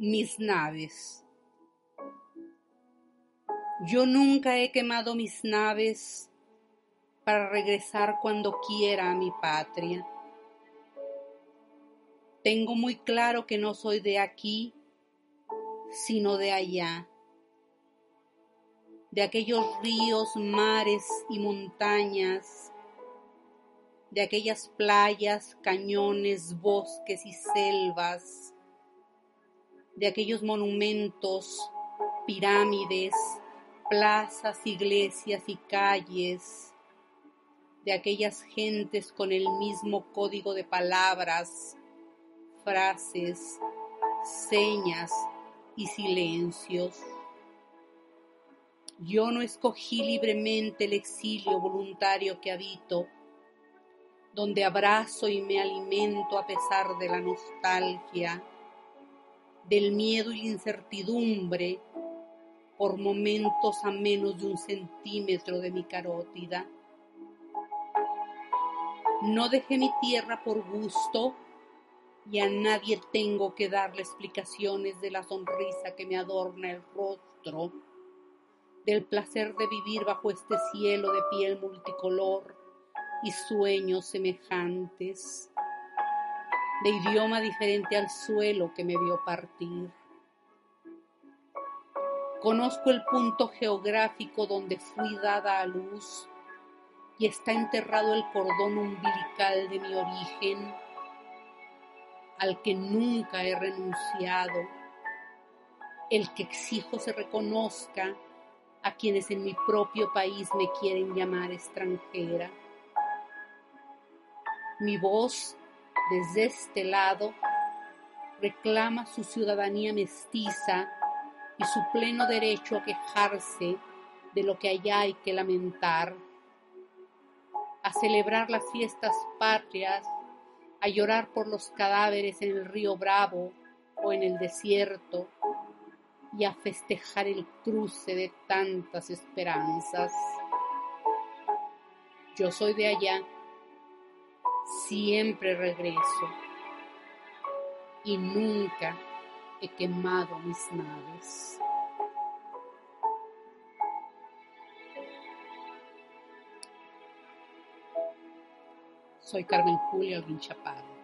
mis naves. Yo nunca he quemado mis naves para regresar cuando quiera a mi patria. Tengo muy claro que no soy de aquí, sino de allá, de aquellos ríos, mares y montañas, de aquellas playas, cañones, bosques y selvas, de aquellos monumentos, pirámides, plazas, iglesias y calles, de aquellas gentes con el mismo código de palabras, frases, señas y silencios. Yo no escogí libremente el exilio voluntario que habito, donde abrazo y me alimento a pesar de la nostalgia del miedo y la incertidumbre por momentos a menos de un centímetro de mi carótida. No dejé mi tierra por gusto y a nadie tengo que darle explicaciones de la sonrisa que me adorna el rostro, del placer de vivir bajo este cielo de piel multicolor y sueños semejantes de idioma diferente al suelo que me vio partir. Conozco el punto geográfico donde fui dada a luz y está enterrado el cordón umbilical de mi origen, al que nunca he renunciado, el que exijo se reconozca a quienes en mi propio país me quieren llamar extranjera. Mi voz desde este lado, reclama su ciudadanía mestiza y su pleno derecho a quejarse de lo que allá hay que lamentar, a celebrar las fiestas patrias, a llorar por los cadáveres en el río Bravo o en el desierto y a festejar el cruce de tantas esperanzas. Yo soy de allá siempre regreso y nunca he quemado mis naves. Soy Carmen Julia Alguín Chaparro.